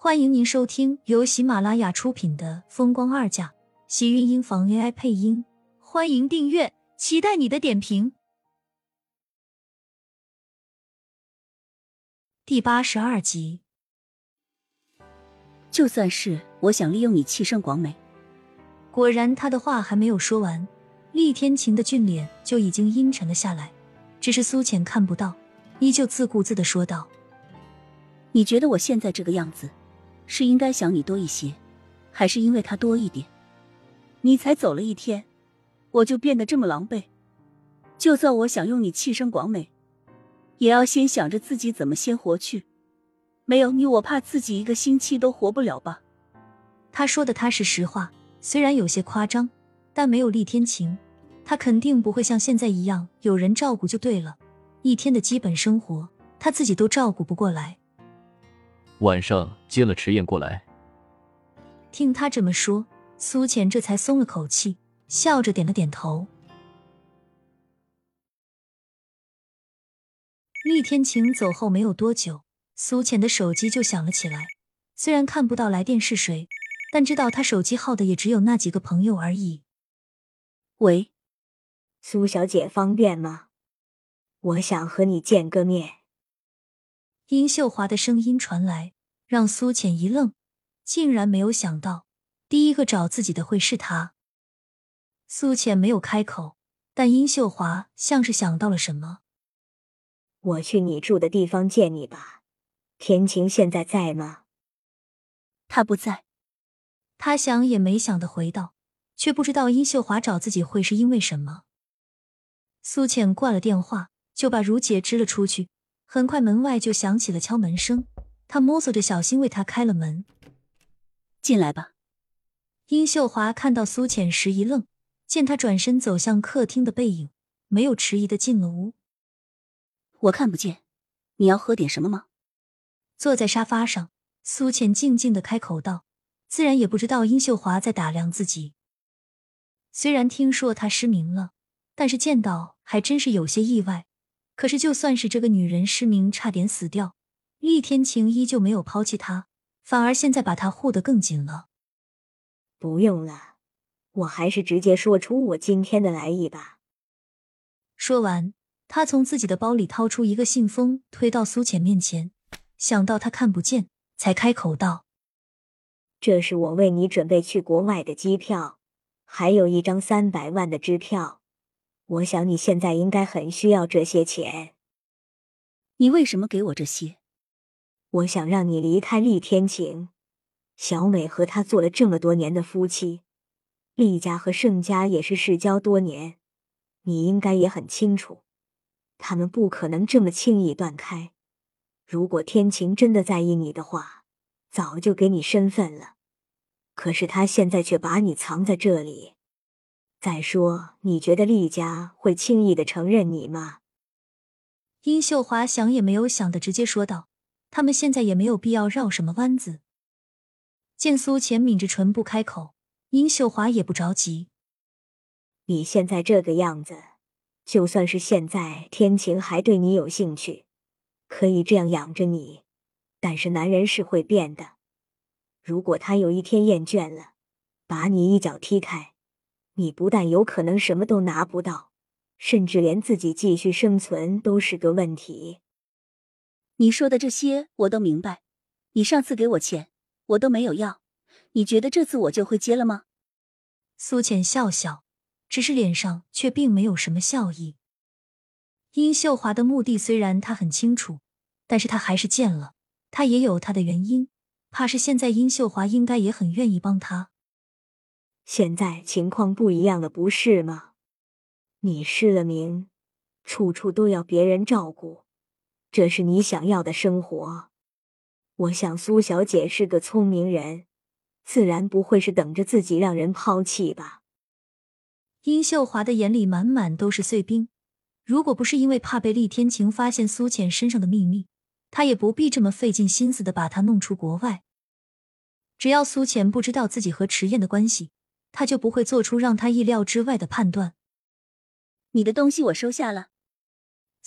欢迎您收听由喜马拉雅出品的《风光二嫁》，喜运音房 AI 配音。欢迎订阅，期待你的点评。第八十二集，就算是我想利用你气盛广美，果然他的话还没有说完，厉天晴的俊脸就已经阴沉了下来。只是苏浅看不到，依旧自顾自的说道：“你觉得我现在这个样子？”是应该想你多一些，还是因为他多一点？你才走了一天，我就变得这么狼狈。就算我想用你气生广美，也要先想着自己怎么先活去。没有你，我怕自己一个星期都活不了吧？他说的他是实话，虽然有些夸张，但没有厉天晴，他肯定不会像现在一样有人照顾就对了。一天的基本生活，他自己都照顾不过来。晚上接了迟燕过来，听他这么说，苏浅这才松了口气，笑着点了点头。厉天晴走后没有多久，苏浅的手机就响了起来。虽然看不到来电是谁，但知道他手机号的也只有那几个朋友而已。喂，苏小姐方便吗？我想和你见个面。殷秀华的声音传来，让苏浅一愣，竟然没有想到第一个找自己的会是他。苏浅没有开口，但殷秀华像是想到了什么：“我去你住的地方见你吧。”田晴现在在吗？他不在。他想也没想的回道，却不知道殷秀华找自己会是因为什么。苏浅挂了电话，就把如姐支了出去。很快，门外就响起了敲门声。他摸索着，小心为他开了门。进来吧。殷秀华看到苏浅时一愣，见他转身走向客厅的背影，没有迟疑的进了屋。我看不见，你要喝点什么吗？坐在沙发上，苏浅静静的开口道，自然也不知道殷秀华在打量自己。虽然听说他失明了，但是见到还真是有些意外。可是，就算是这个女人失明，差点死掉，厉天晴依旧没有抛弃他，反而现在把他护得更紧了。不用了，我还是直接说出我今天的来意吧。说完，他从自己的包里掏出一个信封，推到苏浅面前，想到他看不见，才开口道：“这是我为你准备去国外的机票，还有一张三百万的支票。”我想你现在应该很需要这些钱。你为什么给我这些？我想让你离开厉天晴。小美和他做了这么多年的夫妻，厉家和盛家也是世交多年，你应该也很清楚，他们不可能这么轻易断开。如果天晴真的在意你的话，早就给你身份了。可是他现在却把你藏在这里。再说，你觉得厉家会轻易的承认你吗？殷秀华想也没有想的直接说道：“他们现在也没有必要绕什么弯子。”见苏浅抿着唇不开口，殷秀华也不着急。你现在这个样子，就算是现在天晴还对你有兴趣，可以这样养着你，但是男人是会变的。如果他有一天厌倦了，把你一脚踢开。你不但有可能什么都拿不到，甚至连自己继续生存都是个问题。你说的这些我都明白。你上次给我钱，我都没有要。你觉得这次我就会接了吗？苏浅笑笑，只是脸上却并没有什么笑意。殷秀华的目的虽然她很清楚，但是她还是见了。她也有她的原因，怕是现在殷秀华应该也很愿意帮他。现在情况不一样了，不是吗？你失了明，处处都要别人照顾，这是你想要的生活。我想苏小姐是个聪明人，自然不会是等着自己让人抛弃吧。殷秀华的眼里满满都是碎冰。如果不是因为怕被厉天晴发现苏浅身上的秘密，他也不必这么费尽心思的把她弄出国外。只要苏浅不知道自己和迟燕的关系。他就不会做出让他意料之外的判断。你的东西我收下了。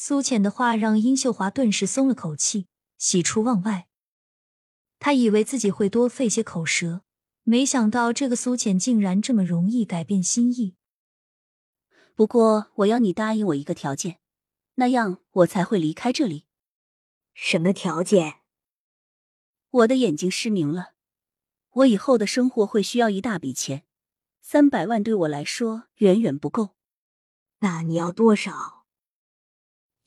苏浅的话让殷秀华顿时松了口气，喜出望外。他以为自己会多费些口舌，没想到这个苏浅竟然这么容易改变心意。不过我要你答应我一个条件，那样我才会离开这里。什么条件？我的眼睛失明了，我以后的生活会需要一大笔钱，三百万对我来说远远不够。那你要多少？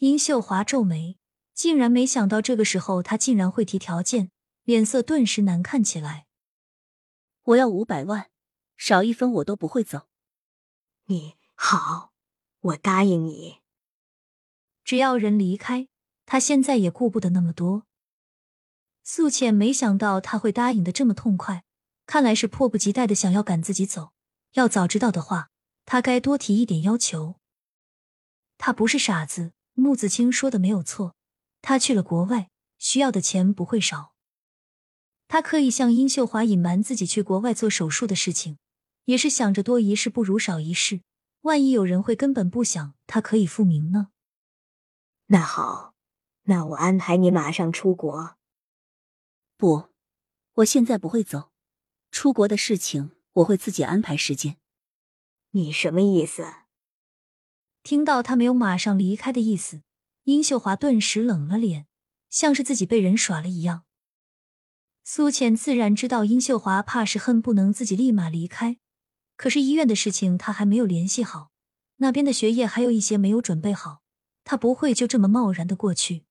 殷秀华皱眉，竟然没想到这个时候他竟然会提条件。脸色顿时难看起来。我要五百万，少一分我都不会走。你好，我答应你。只要人离开，他现在也顾不得那么多。素浅没想到他会答应的这么痛快，看来是迫不及待的想要赶自己走。要早知道的话，他该多提一点要求。他不是傻子，穆子清说的没有错，他去了国外，需要的钱不会少。他刻意向殷秀华隐瞒自己去国外做手术的事情，也是想着多一事不如少一事。万一有人会根本不想他可以复明呢？那好，那我安排你马上出国。不，我现在不会走，出国的事情我会自己安排时间。你什么意思？听到他没有马上离开的意思，殷秀华顿时冷了脸，像是自己被人耍了一样。苏浅自然知道殷秀华怕是恨不能自己立马离开，可是医院的事情他还没有联系好，那边的学业还有一些没有准备好，他不会就这么贸然的过去。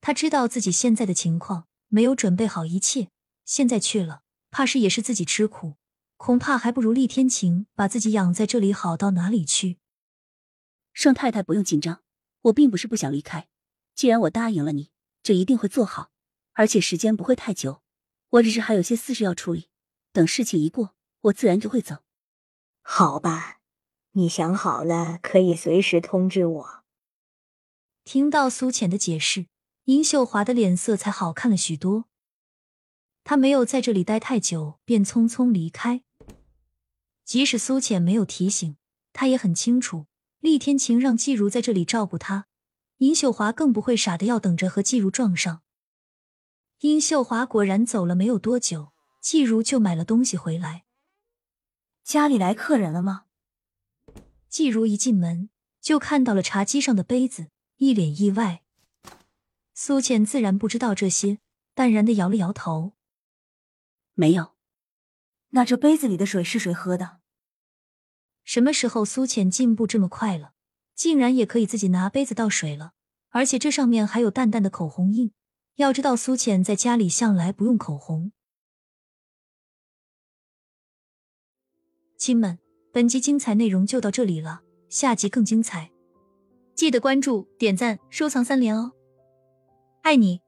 他知道自己现在的情况，没有准备好一切，现在去了，怕是也是自己吃苦，恐怕还不如厉天晴把自己养在这里好到哪里去。盛太太不用紧张，我并不是不想离开，既然我答应了你，就一定会做好。而且时间不会太久，我只是还有些私事要处理。等事情一过，我自然就会走。好吧，你想好了可以随时通知我。听到苏浅的解释，殷秀华的脸色才好看了许多。她没有在这里待太久，便匆匆离开。即使苏浅没有提醒，她也很清楚，厉天晴让季如在这里照顾他，殷秀华更不会傻的要等着和季如撞上。殷秀华果然走了没有多久，季如就买了东西回来。家里来客人了吗？季如一进门就看到了茶几上的杯子，一脸意外。苏浅自然不知道这些，淡然的摇了摇头：“没有。”那这杯子里的水是谁喝的？什么时候苏浅进步这么快了，竟然也可以自己拿杯子倒水了，而且这上面还有淡淡的口红印。要知道，苏浅在家里向来不用口红。亲们，本集精彩内容就到这里了，下集更精彩，记得关注、点赞、收藏三连哦！爱你。